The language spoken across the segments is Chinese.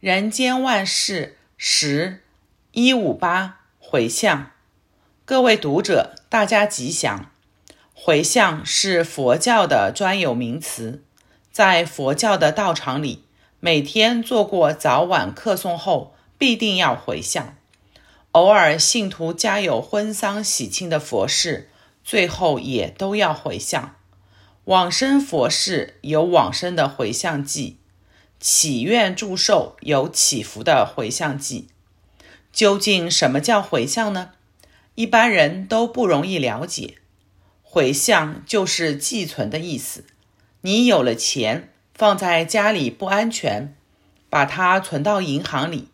人间万事十一五八回向，各位读者，大家吉祥。回向是佛教的专有名词，在佛教的道场里，每天做过早晚课诵后，必定要回向。偶尔信徒家有婚丧喜庆的佛事，最后也都要回向。往生佛事有往生的回向偈。祈愿祝寿有祈福的回向记，究竟什么叫回向呢？一般人都不容易了解。回向就是寄存的意思。你有了钱放在家里不安全，把它存到银行里。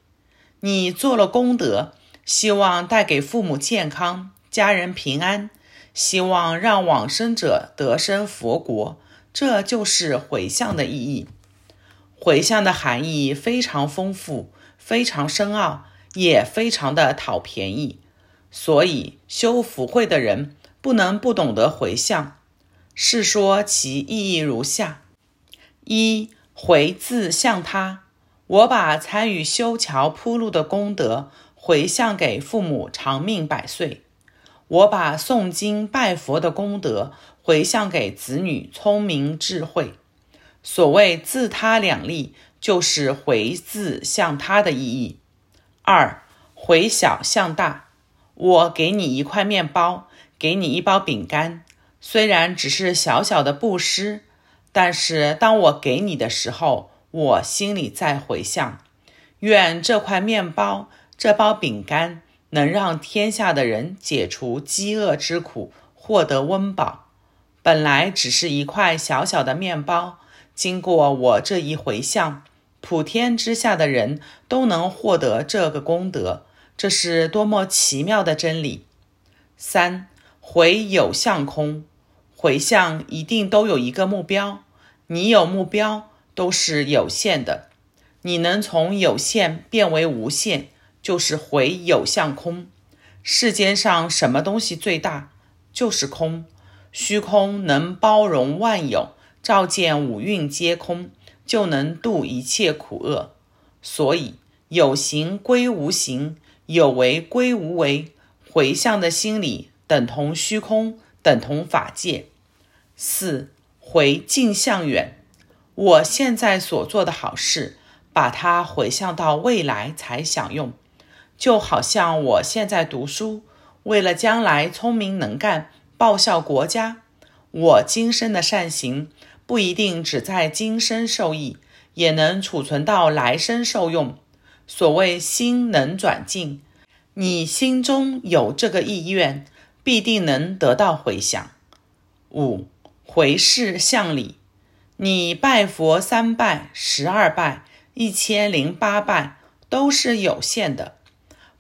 你做了功德，希望带给父母健康、家人平安，希望让往生者得生佛国，这就是回向的意义。回向的含义非常丰富，非常深奥，也非常的讨便宜，所以修福慧的人不能不懂得回向。是说其意义如下：一、回自向他，我把参与修桥铺路的功德回向给父母长命百岁；我把诵经拜佛的功德回向给子女聪明智慧。所谓自他两利，就是回自向他的意义。二，回小向大，我给你一块面包，给你一包饼干，虽然只是小小的布施，但是当我给你的时候，我心里在回向，愿这块面包、这包饼干能让天下的人解除饥饿之苦，获得温饱。本来只是一块小小的面包。经过我这一回向，普天之下的人都能获得这个功德，这是多么奇妙的真理！三，回有相空，回向一定都有一个目标，你有目标都是有限的，你能从有限变为无限，就是回有相空。世间上什么东西最大？就是空，虚空能包容万有。照见五蕴皆空，就能度一切苦厄。所以有形归无形，有为归无为。回向的心理等同虚空，等同法界。四，回近向远，我现在所做的好事，把它回向到未来才享用。就好像我现在读书，为了将来聪明能干，报效国家，我今生的善行。不一定只在今生受益，也能储存到来生受用。所谓心能转境，你心中有这个意愿，必定能得到回响。五，回向向里，你拜佛三拜、十二拜、一千零八拜都是有限的，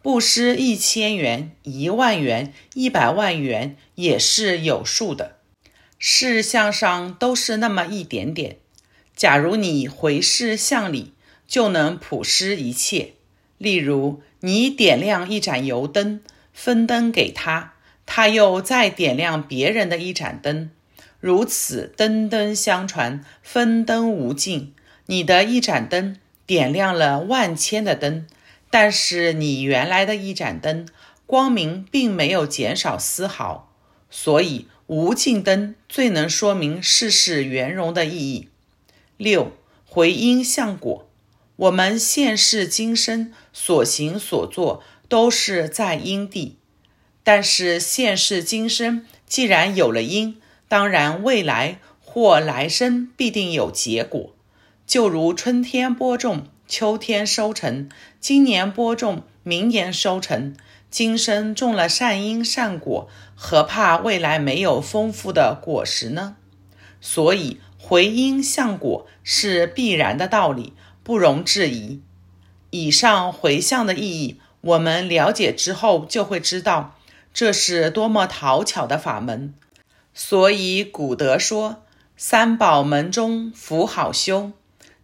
布施一千元、一万元、一百万元也是有数的。事项上都是那么一点点。假如你回视向里，就能普施一切。例如，你点亮一盏油灯，分灯给他，他又再点亮别人的一盏灯，如此灯灯相传，分灯无尽。你的一盏灯点亮了万千的灯，但是你原来的一盏灯光明并没有减少丝毫，所以。无尽灯最能说明世事圆融的意义。六，回因向果，我们现世今生所行所做都是在因地，但是现世今生既然有了因，当然未来或来生必定有结果。就如春天播种，秋天收成，今年播种，明年收成。今生种了善因善果，何怕未来没有丰富的果实呢？所以回因向果是必然的道理，不容置疑。以上回向的意义，我们了解之后就会知道，这是多么讨巧的法门。所以古德说：“三宝门中福好修，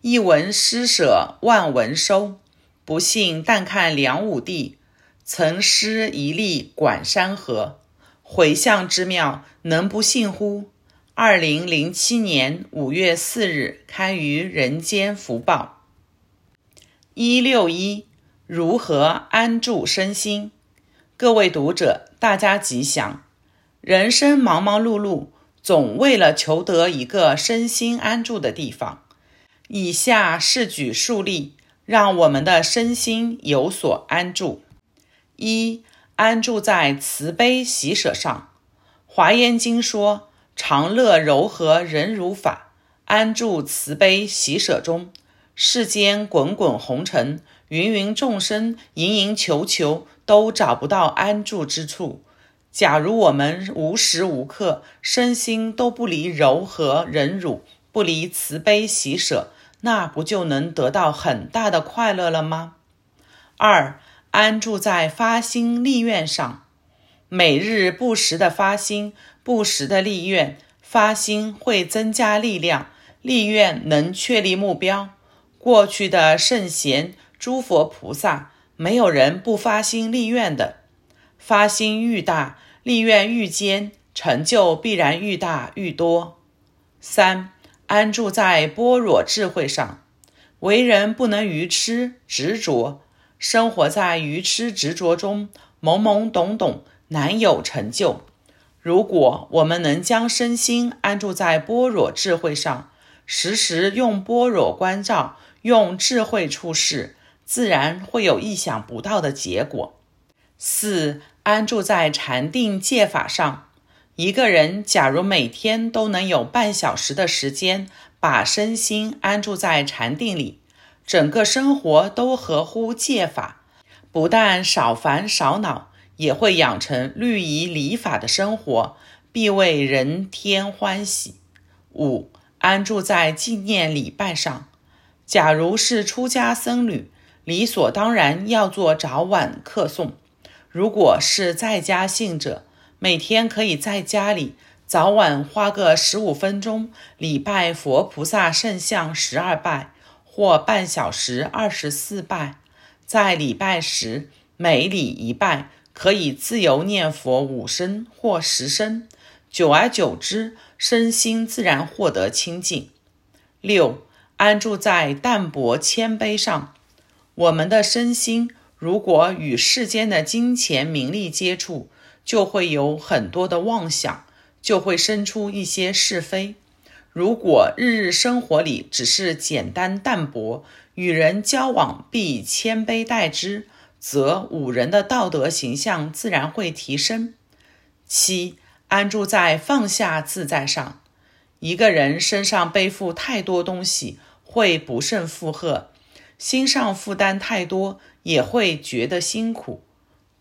一文施舍万文收。不信但看梁武帝。”曾施一粒管山河，回向之妙，能不信乎？二零零七年五月四日刊于《人间福报》。一六一，如何安住身心？各位读者，大家吉祥。人生忙忙碌碌，总为了求得一个身心安住的地方。以下试举数例，让我们的身心有所安住。一、安住在慈悲喜舍上。华严经说：“常乐柔和忍辱法，安住慈悲喜舍中。”世间滚滚红尘，芸芸众生，营营求求，都找不到安住之处。假如我们无时无刻身心都不离柔和忍辱，不离慈悲喜舍，那不就能得到很大的快乐了吗？二、安住在发心立愿上，每日不时的发心，不时的立愿，发心会增加力量，立愿能确立目标。过去的圣贤、诸佛菩萨，没有人不发心立愿的。发心愈大，立愿愈坚，成就必然愈大愈多。三、安住在般若智慧上，为人不能愚痴执着，生活在愚痴执着中，懵懵懂懂，难有成就。如果我们能将身心安住在般若智慧上，时时用般若关照。用智慧处事，自然会有意想不到的结果。四、安住在禅定戒法上。一个人假如每天都能有半小时的时间，把身心安住在禅定里，整个生活都合乎戒法，不但少烦少恼，也会养成律仪礼法的生活，必为人天欢喜。五、安住在纪念礼拜上。假如是出家僧侣，理所当然要做早晚课诵；如果是在家信者，每天可以在家里早晚花个十五分钟礼拜佛菩萨圣像十二拜，或半小时二十四拜。在礼拜时，每礼一拜，可以自由念佛五声或十声，久而久之，身心自然获得清净。六。安住在淡泊谦卑上，我们的身心如果与世间的金钱名利接触，就会有很多的妄想，就会生出一些是非。如果日日生活里只是简单淡泊，与人交往必以谦卑待之，则五人的道德形象自然会提升。七，安住在放下自在上，一个人身上背负太多东西。会不胜负荷，心上负担太多，也会觉得辛苦。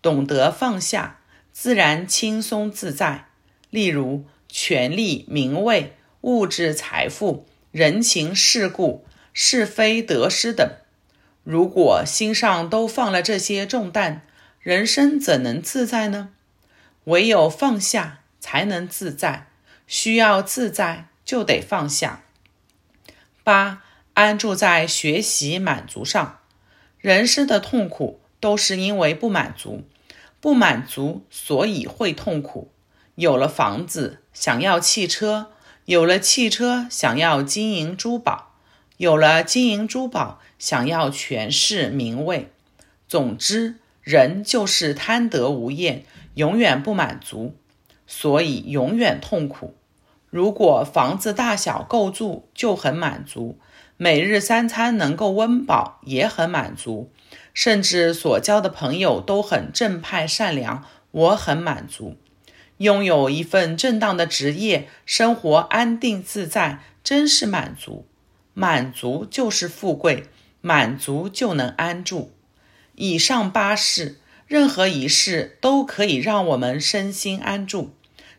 懂得放下，自然轻松自在。例如，权力、名位、物质财富、人情世故、是非得失等，如果心上都放了这些重担，人生怎能自在呢？唯有放下，才能自在。需要自在，就得放下。八。安住在学习满足上，人生的痛苦都是因为不满足，不满足所以会痛苦。有了房子，想要汽车；有了汽车，想要金银珠宝；有了金银珠宝，想要权势名位。总之，人就是贪得无厌，永远不满足，所以永远痛苦。如果房子大小够住，就很满足。每日三餐能够温饱也很满足，甚至所交的朋友都很正派善良，我很满足。拥有一份正当的职业，生活安定自在，真是满足。满足就是富贵，满足就能安住。以上八事，任何一事都可以让我们身心安住。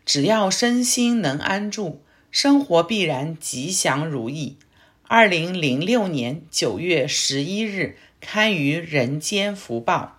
只要身心能安住，生活必然吉祥如意。二零零六年九月十一日，刊于《人间福报》。